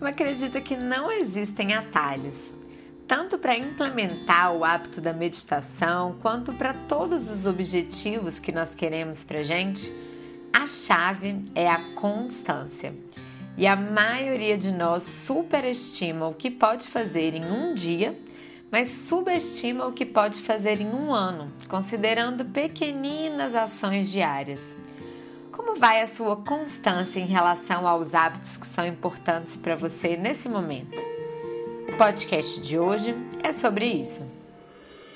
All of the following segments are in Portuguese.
Eu acredito que não existem atalhos, tanto para implementar o hábito da meditação quanto para todos os objetivos que nós queremos para gente. A chave é a constância. E a maioria de nós superestima o que pode fazer em um dia, mas subestima o que pode fazer em um ano, considerando pequeninas ações diárias. Como vai a sua constância em relação aos hábitos que são importantes para você nesse momento? O podcast de hoje é sobre isso.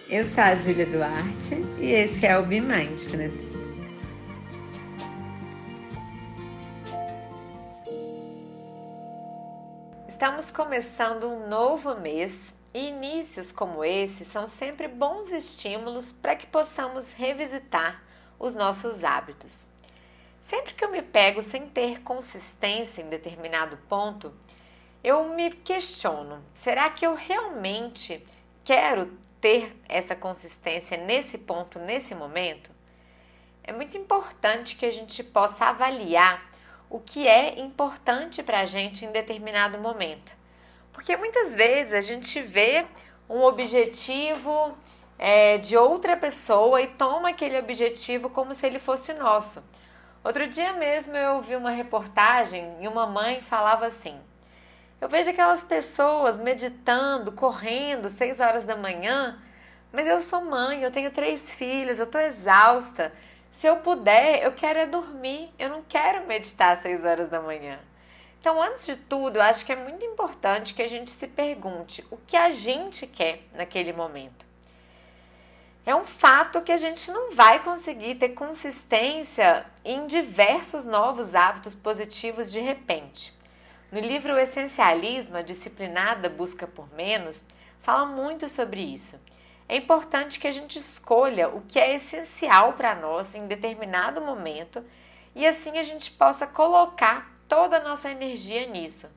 Eu sou a Júlia Duarte e esse é o Be Mindfulness. Estamos começando um novo mês e inícios como esse são sempre bons estímulos para que possamos revisitar os nossos hábitos. Sempre que eu me pego sem ter consistência em determinado ponto, eu me questiono: será que eu realmente quero ter essa consistência nesse ponto, nesse momento? É muito importante que a gente possa avaliar o que é importante para a gente em determinado momento. Porque muitas vezes a gente vê um objetivo é, de outra pessoa e toma aquele objetivo como se ele fosse nosso. Outro dia mesmo eu vi uma reportagem e uma mãe falava assim: Eu vejo aquelas pessoas meditando, correndo, seis horas da manhã, mas eu sou mãe, eu tenho três filhos, eu estou exausta. Se eu puder, eu quero é dormir, eu não quero meditar às seis horas da manhã. Então, antes de tudo, eu acho que é muito importante que a gente se pergunte o que a gente quer naquele momento é um fato que a gente não vai conseguir ter consistência em diversos novos hábitos positivos de repente. No livro Essencialismo, a disciplinada busca por menos, fala muito sobre isso. É importante que a gente escolha o que é essencial para nós em determinado momento e assim a gente possa colocar toda a nossa energia nisso.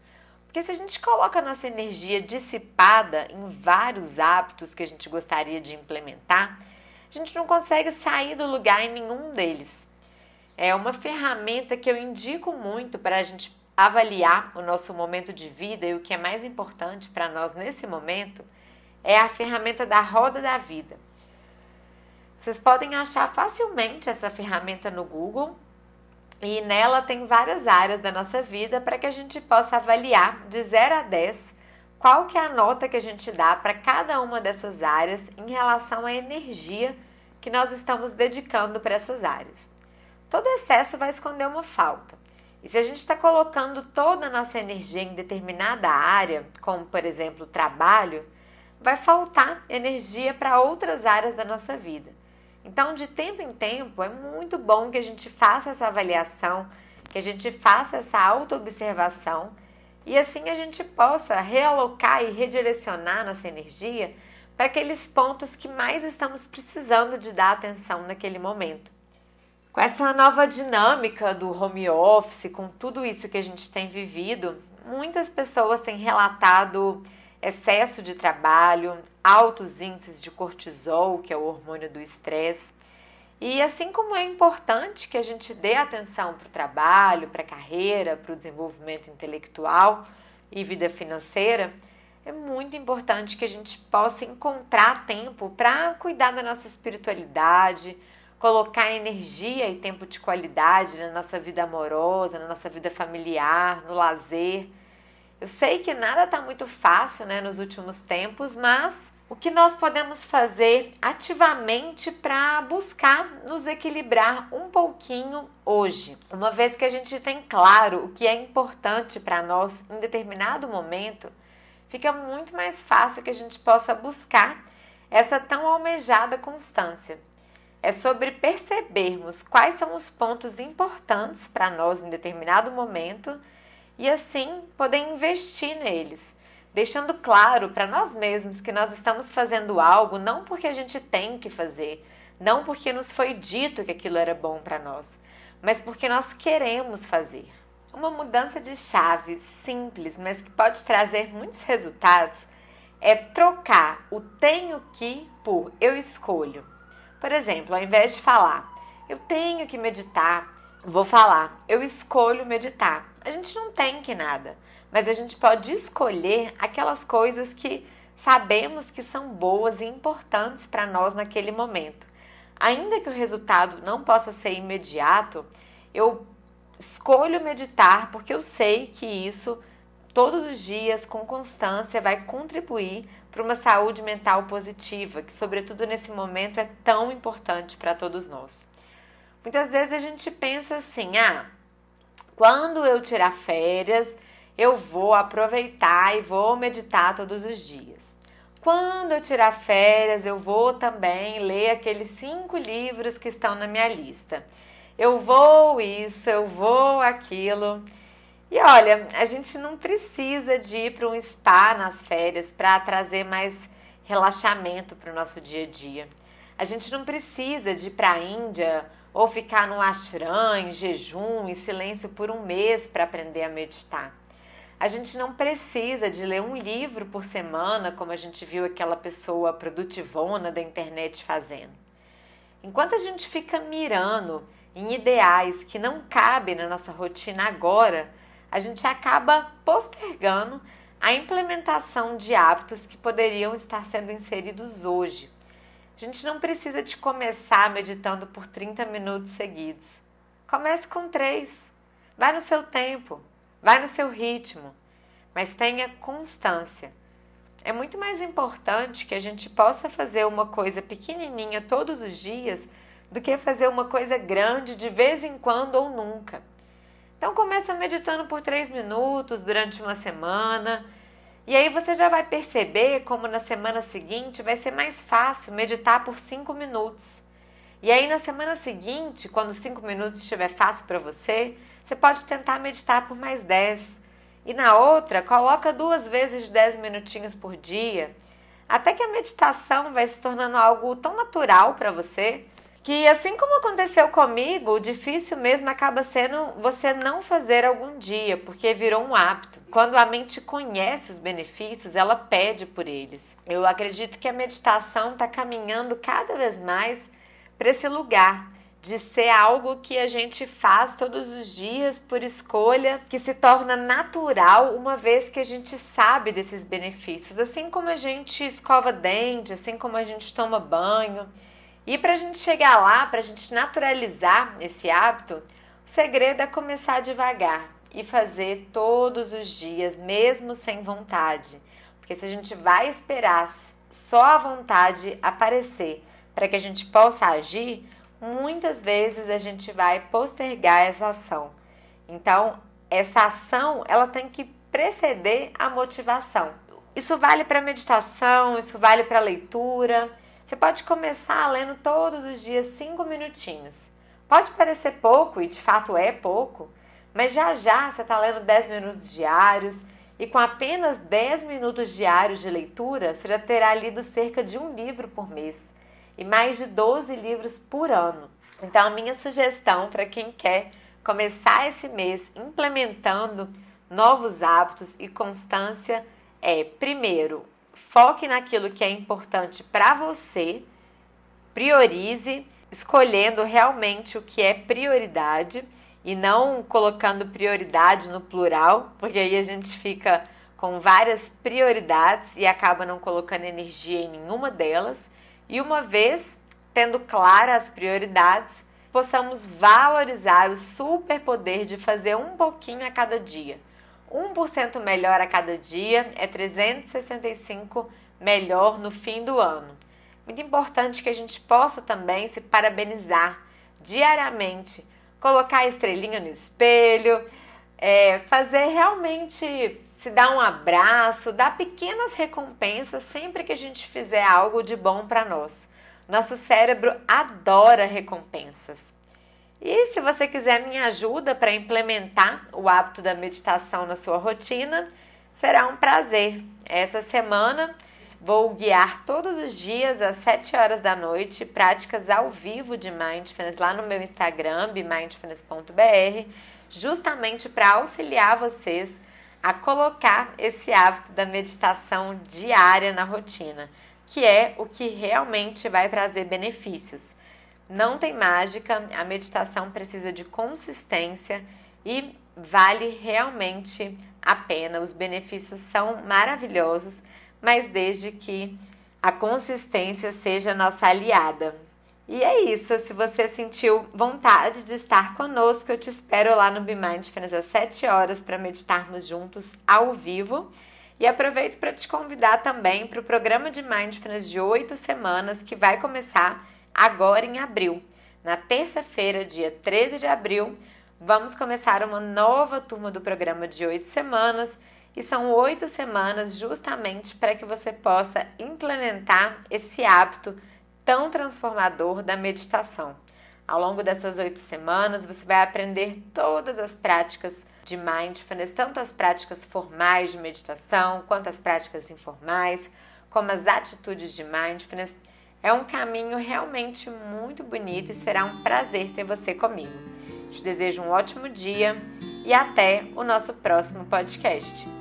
Porque se a gente coloca a nossa energia dissipada em vários hábitos que a gente gostaria de implementar, a gente não consegue sair do lugar em nenhum deles. É uma ferramenta que eu indico muito para a gente avaliar o nosso momento de vida e o que é mais importante para nós nesse momento é a ferramenta da roda da vida. Vocês podem achar facilmente essa ferramenta no Google e nela tem várias áreas da nossa vida para que a gente possa avaliar de 0 a 10 qual que é a nota que a gente dá para cada uma dessas áreas em relação à energia que nós estamos dedicando para essas áreas. Todo excesso vai esconder uma falta. E se a gente está colocando toda a nossa energia em determinada área, como por exemplo o trabalho, vai faltar energia para outras áreas da nossa vida. Então, de tempo em tempo, é muito bom que a gente faça essa avaliação, que a gente faça essa autoobservação e assim a gente possa realocar e redirecionar nossa energia para aqueles pontos que mais estamos precisando de dar atenção naquele momento. Com essa nova dinâmica do home office, com tudo isso que a gente tem vivido, muitas pessoas têm relatado excesso de trabalho, altos índices de cortisol, que é o hormônio do estresse. E assim como é importante que a gente dê atenção para o trabalho, para a carreira, para o desenvolvimento intelectual e vida financeira, é muito importante que a gente possa encontrar tempo para cuidar da nossa espiritualidade, colocar energia e tempo de qualidade na nossa vida amorosa, na nossa vida familiar, no lazer. Eu sei que nada está muito fácil né, nos últimos tempos, mas o que nós podemos fazer ativamente para buscar nos equilibrar um pouquinho hoje? Uma vez que a gente tem claro o que é importante para nós em determinado momento, fica muito mais fácil que a gente possa buscar essa tão almejada constância. É sobre percebermos quais são os pontos importantes para nós em determinado momento e assim poder investir neles, deixando claro para nós mesmos que nós estamos fazendo algo não porque a gente tem que fazer, não porque nos foi dito que aquilo era bom para nós, mas porque nós queremos fazer. Uma mudança de chave simples, mas que pode trazer muitos resultados, é trocar o tenho que por eu escolho. Por exemplo, ao invés de falar eu tenho que meditar, vou falar eu escolho meditar. A gente não tem que nada, mas a gente pode escolher aquelas coisas que sabemos que são boas e importantes para nós naquele momento. Ainda que o resultado não possa ser imediato, eu escolho meditar porque eu sei que isso todos os dias com constância vai contribuir para uma saúde mental positiva, que sobretudo nesse momento é tão importante para todos nós. Muitas vezes a gente pensa assim: "Ah, quando eu tirar férias, eu vou aproveitar e vou meditar todos os dias. Quando eu tirar férias, eu vou também ler aqueles cinco livros que estão na minha lista. Eu vou isso, eu vou aquilo. E olha, a gente não precisa de ir para um spa nas férias para trazer mais relaxamento para o nosso dia a dia. A gente não precisa de ir para a Índia ou ficar no ashram, em jejum, em silêncio por um mês para aprender a meditar. A gente não precisa de ler um livro por semana, como a gente viu aquela pessoa produtivona da internet fazendo. Enquanto a gente fica mirando em ideais que não cabem na nossa rotina agora, a gente acaba postergando a implementação de hábitos que poderiam estar sendo inseridos hoje. A gente não precisa de começar meditando por 30 minutos seguidos. Comece com três. Vai no seu tempo, vai no seu ritmo, mas tenha constância. É muito mais importante que a gente possa fazer uma coisa pequenininha todos os dias do que fazer uma coisa grande de vez em quando ou nunca. Então começa meditando por três minutos durante uma semana. E aí você já vai perceber como na semana seguinte vai ser mais fácil meditar por cinco minutos. E aí na semana seguinte, quando cinco minutos estiver fácil para você, você pode tentar meditar por mais dez. E na outra, coloca duas vezes dez minutinhos por dia, até que a meditação vai se tornando algo tão natural para você que assim como aconteceu comigo, o difícil mesmo acaba sendo você não fazer algum dia, porque virou um hábito. Quando a mente conhece os benefícios, ela pede por eles. Eu acredito que a meditação está caminhando cada vez mais para esse lugar de ser algo que a gente faz todos os dias por escolha, que se torna natural uma vez que a gente sabe desses benefícios. Assim como a gente escova dente, assim como a gente toma banho. E para a gente chegar lá, para a gente naturalizar esse hábito, o segredo é começar devagar e fazer todos os dias, mesmo sem vontade. Porque se a gente vai esperar só a vontade aparecer para que a gente possa agir, muitas vezes a gente vai postergar essa ação. Então, essa ação, ela tem que preceder a motivação. Isso vale para meditação, isso vale para leitura. Você pode começar lendo todos os dias cinco minutinhos. Pode parecer pouco, e de fato é pouco, mas já já você está lendo 10 minutos diários e com apenas 10 minutos diários de leitura, você já terá lido cerca de um livro por mês e mais de 12 livros por ano. Então, a minha sugestão para quem quer começar esse mês implementando novos hábitos e constância é, primeiro, foque naquilo que é importante para você, priorize, escolhendo realmente o que é prioridade e não colocando prioridade no plural, porque aí a gente fica com várias prioridades e acaba não colocando energia em nenhuma delas. E uma vez tendo claras as prioridades, possamos valorizar o superpoder de fazer um pouquinho a cada dia. 1% melhor a cada dia é 365 melhor no fim do ano. Muito importante que a gente possa também se parabenizar diariamente, colocar a estrelinha no espelho, é, fazer realmente se dar um abraço, dar pequenas recompensas sempre que a gente fizer algo de bom para nós. Nosso cérebro adora recompensas. E se você quiser minha ajuda para implementar o hábito da meditação na sua rotina, será um prazer. Essa semana vou guiar todos os dias às 7 horas da noite práticas ao vivo de mindfulness lá no meu Instagram, bemindfulness.br, justamente para auxiliar vocês a colocar esse hábito da meditação diária na rotina, que é o que realmente vai trazer benefícios. Não tem mágica, a meditação precisa de consistência e vale realmente a pena. Os benefícios são maravilhosos, mas desde que a consistência seja nossa aliada. E é isso. Se você sentiu vontade de estar conosco, eu te espero lá no Be Mindfulness às 7 horas para meditarmos juntos ao vivo. E aproveito para te convidar também para o programa de Mindfulness de 8 semanas que vai começar agora em abril. Na terça-feira, dia 13 de abril, vamos começar uma nova turma do programa de 8 semanas. E são oito semanas justamente para que você possa implementar esse hábito tão transformador da meditação. Ao longo dessas oito semanas, você vai aprender todas as práticas de mindfulness, tanto as práticas formais de meditação, quanto as práticas informais, como as atitudes de mindfulness. É um caminho realmente muito bonito e será um prazer ter você comigo. Te desejo um ótimo dia e até o nosso próximo podcast.